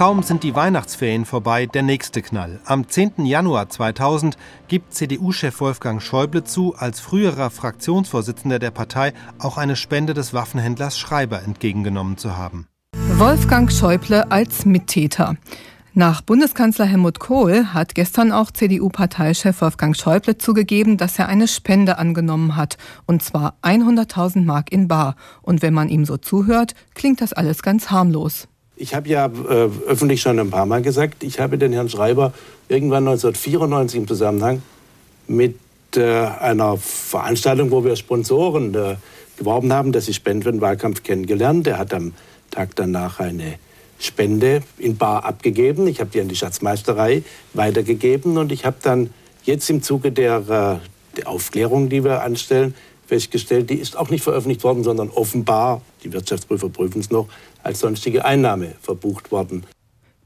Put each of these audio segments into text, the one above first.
Kaum sind die Weihnachtsferien vorbei, der nächste Knall. Am 10. Januar 2000 gibt CDU-Chef Wolfgang Schäuble zu, als früherer Fraktionsvorsitzender der Partei auch eine Spende des Waffenhändlers Schreiber entgegengenommen zu haben. Wolfgang Schäuble als Mittäter. Nach Bundeskanzler Helmut Kohl hat gestern auch CDU-Parteichef Wolfgang Schäuble zugegeben, dass er eine Spende angenommen hat, und zwar 100.000 Mark in Bar. Und wenn man ihm so zuhört, klingt das alles ganz harmlos. Ich habe ja äh, öffentlich schon ein paar Mal gesagt, ich habe den Herrn Schreiber irgendwann 1994 im Zusammenhang mit äh, einer Veranstaltung, wo wir Sponsoren äh, geworben haben, dass sie spenden für den Wahlkampf kennengelernt. Er hat am Tag danach eine Spende in Bar abgegeben. Ich habe die an die Schatzmeisterei weitergegeben und ich habe dann jetzt im Zuge der, äh, der Aufklärung, die wir anstellen, festgestellt, die ist auch nicht veröffentlicht worden, sondern offenbar, die Wirtschaftsprüfer prüfen es noch, als sonstige Einnahme verbucht worden.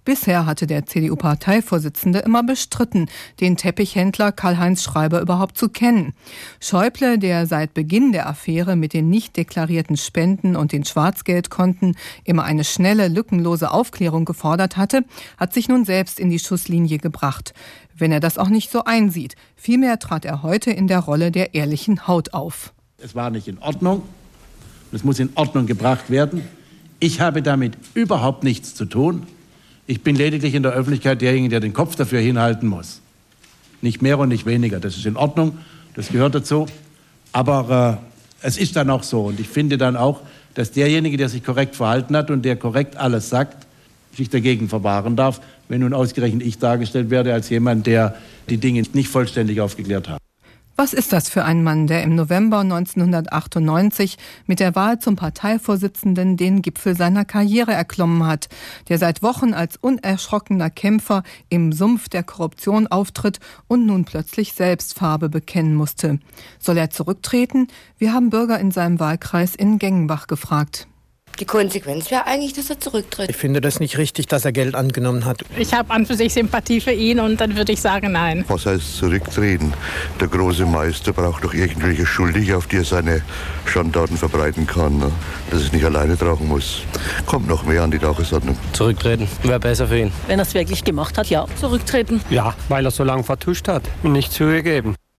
Bisher hatte der CDU-Parteivorsitzende immer bestritten, den Teppichhändler Karl-Heinz Schreiber überhaupt zu kennen. Schäuble, der seit Beginn der Affäre mit den nicht deklarierten Spenden und den Schwarzgeldkonten immer eine schnelle, lückenlose Aufklärung gefordert hatte, hat sich nun selbst in die Schusslinie gebracht. Wenn er das auch nicht so einsieht. Vielmehr trat er heute in der Rolle der ehrlichen Haut auf. Es war nicht in Ordnung. Es muss in Ordnung gebracht werden. Ich habe damit überhaupt nichts zu tun. Ich bin lediglich in der Öffentlichkeit derjenige, der den Kopf dafür hinhalten muss. Nicht mehr und nicht weniger. Das ist in Ordnung, das gehört dazu. Aber äh, es ist dann auch so. Und ich finde dann auch, dass derjenige, der sich korrekt verhalten hat und der korrekt alles sagt, sich dagegen verwahren darf, wenn nun ausgerechnet ich dargestellt werde als jemand, der die Dinge nicht vollständig aufgeklärt hat. Was ist das für ein Mann, der im November 1998 mit der Wahl zum Parteivorsitzenden den Gipfel seiner Karriere erklommen hat, der seit Wochen als unerschrockener Kämpfer im Sumpf der Korruption auftritt und nun plötzlich selbst Farbe bekennen musste? Soll er zurücktreten? Wir haben Bürger in seinem Wahlkreis in Gengenbach gefragt. Die Konsequenz wäre eigentlich, dass er zurücktritt. Ich finde das nicht richtig, dass er Geld angenommen hat. Ich habe an für sich Sympathie für ihn und dann würde ich sagen, nein. Was heißt zurücktreten? Der große Meister braucht doch irgendwelche Schuldige, auf die er seine Schandtaten verbreiten kann. Ne? Dass er es nicht alleine tragen muss. Kommt noch mehr an die Tagesordnung. Zurücktreten wäre besser für ihn. Wenn er es wirklich gemacht hat, ja. Zurücktreten. Ja, weil er so lange vertuscht hat und nicht zugegeben.